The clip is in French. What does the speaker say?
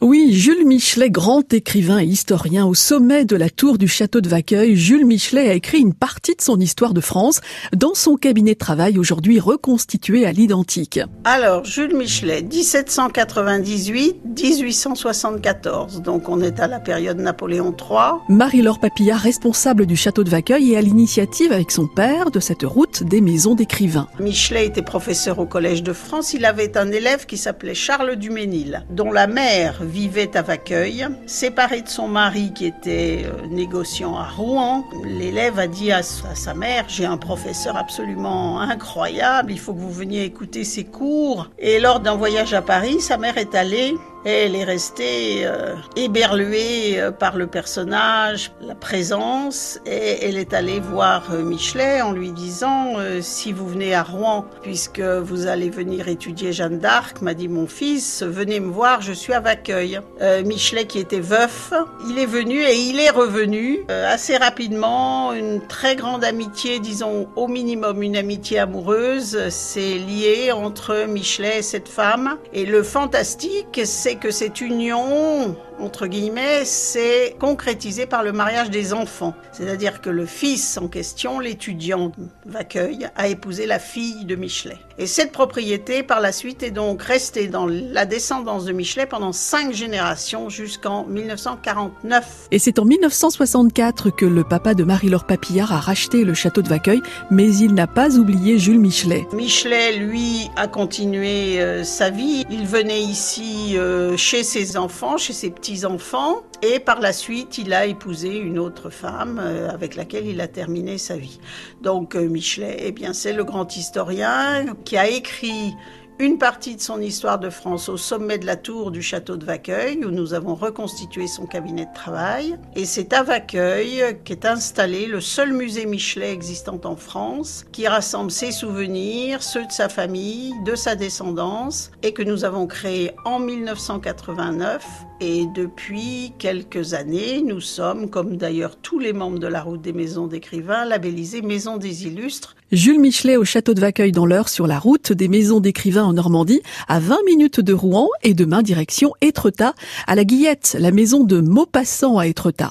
Oui, Jules Michelet, grand écrivain et historien au sommet de la tour du château de Vaqueuil, Jules Michelet a écrit une partie de son histoire de France dans son cabinet de travail aujourd'hui reconstitué à l'identique. Alors, Jules Michelet, 1798-1874, donc on est à la période Napoléon III. Marie-Laure Papillard, responsable du château de Vaqueuil et à l'initiative avec son père de cette route des maisons d'écrivains. Michelet était professeur au Collège de France, il avait un élève qui s'appelait Charles Duménil, dont la mère vivait à Vaqueuil, séparée de son mari qui était euh, négociant à Rouen. L'élève a dit à sa mère, j'ai un professeur absolument incroyable, il faut que vous veniez écouter ses cours. Et lors d'un voyage à Paris, sa mère est allée elle est restée euh, éberluée euh, par le personnage, la présence, et elle est allée voir euh, Michelet en lui disant si vous venez à Rouen, puisque vous allez venir étudier Jeanne d'Arc, m'a dit mon fils, venez me voir, je suis à Vaqueuil. Michelet qui était veuf, il est venu et il est revenu assez rapidement. Une très grande amitié, disons au minimum une amitié amoureuse, s'est liée entre Michelet et cette femme. Et le fantastique, c'est que cette union entre guillemets, c'est concrétisé par le mariage des enfants. C'est-à-dire que le fils en question, l'étudiant Vaqueuil, a épousé la fille de Michelet. Et cette propriété, par la suite, est donc restée dans la descendance de Michelet pendant cinq générations jusqu'en 1949. Et c'est en 1964 que le papa de Marie-Laure Papillard a racheté le château de Vaqueuil, mais il n'a pas oublié Jules Michelet. Michelet, lui, a continué euh, sa vie. Il venait ici euh, chez ses enfants, chez ses petits enfants et par la suite il a épousé une autre femme euh, avec laquelle il a terminé sa vie. Donc euh, Michelet, eh bien c'est le grand historien qui a écrit une partie de son histoire de France au sommet de la tour du château de Vaqueuil, où nous avons reconstitué son cabinet de travail. Et c'est à Vaqueuil qu'est installé le seul musée Michelet existant en France, qui rassemble ses souvenirs, ceux de sa famille, de sa descendance, et que nous avons créé en 1989. Et depuis quelques années, nous sommes, comme d'ailleurs tous les membres de la route des maisons d'écrivains, labellisés Maison des Illustres. Jules Michelet au château de Vaqueuil dans l'heure sur la route des maisons d'écrivains en Normandie, à 20 minutes de Rouen et demain direction Étretat, à la Guillette, la maison de Maupassant à Étretat.